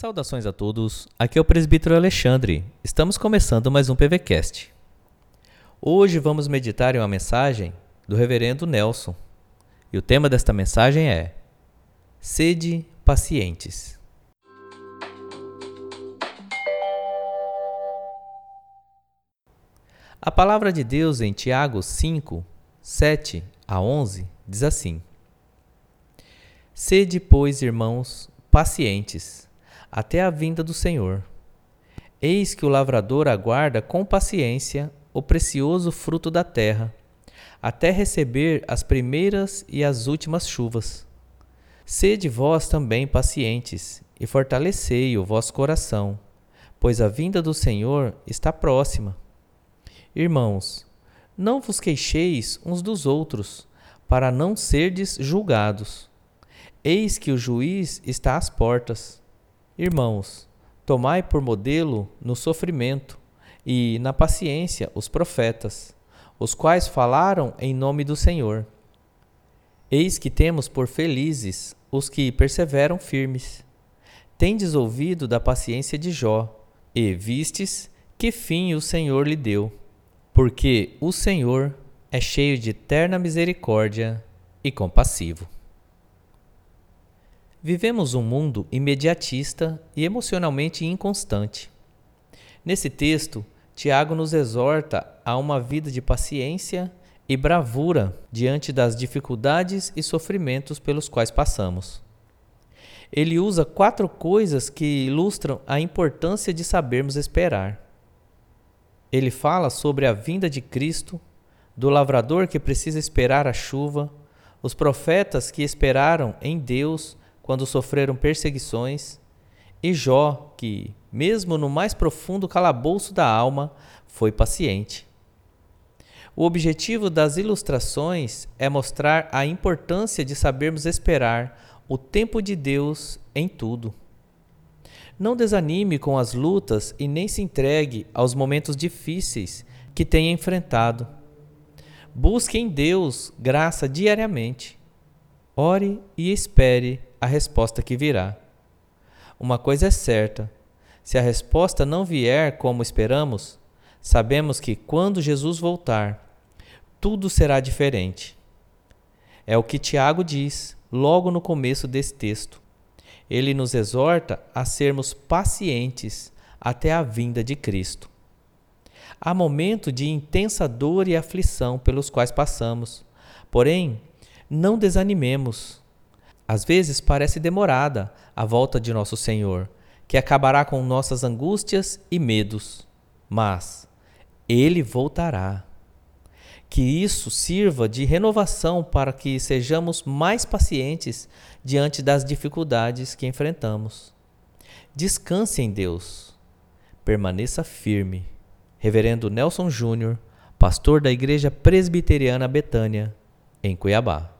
Saudações a todos, aqui é o presbítero Alexandre. Estamos começando mais um PVCast. Hoje vamos meditar em uma mensagem do reverendo Nelson. E o tema desta mensagem é Sede pacientes. A palavra de Deus em Tiago 5, 7 a 11 diz assim: Sede, pois, irmãos, pacientes, até a vinda do Senhor. Eis que o lavrador aguarda com paciência o precioso fruto da terra, até receber as primeiras e as últimas chuvas. Sede vós também pacientes, e fortalecei o vosso coração, pois a vinda do Senhor está próxima. Irmãos, não vos queixeis uns dos outros, para não serdes julgados. Eis que o juiz está às portas. Irmãos, tomai por modelo no sofrimento e na paciência os profetas, os quais falaram em nome do Senhor. Eis que temos por felizes os que perseveram firmes. Tendes ouvido da paciência de Jó, e vistes que fim o Senhor lhe deu porque o Senhor é cheio de terna misericórdia e compassivo. Vivemos um mundo imediatista e emocionalmente inconstante. Nesse texto, Tiago nos exorta a uma vida de paciência e bravura diante das dificuldades e sofrimentos pelos quais passamos. Ele usa quatro coisas que ilustram a importância de sabermos esperar ele fala sobre a vinda de Cristo, do lavrador que precisa esperar a chuva, os profetas que esperaram em Deus quando sofreram perseguições, e Jó, que, mesmo no mais profundo calabouço da alma, foi paciente. O objetivo das ilustrações é mostrar a importância de sabermos esperar o tempo de Deus em tudo. Não desanime com as lutas e nem se entregue aos momentos difíceis que tenha enfrentado. Busque em Deus graça diariamente. Ore e espere a resposta que virá. Uma coisa é certa: se a resposta não vier como esperamos, sabemos que quando Jesus voltar, tudo será diferente. É o que Tiago diz logo no começo desse texto ele nos exorta a sermos pacientes até a vinda de Cristo. Há momentos de intensa dor e aflição pelos quais passamos, porém, não desanimemos. Às vezes parece demorada a volta de nosso Senhor, que acabará com nossas angústias e medos, mas Ele voltará que isso sirva de renovação para que sejamos mais pacientes diante das dificuldades que enfrentamos. Descanse em Deus. Permaneça firme. Reverendo Nelson Júnior, pastor da Igreja Presbiteriana Betânia, em Cuiabá.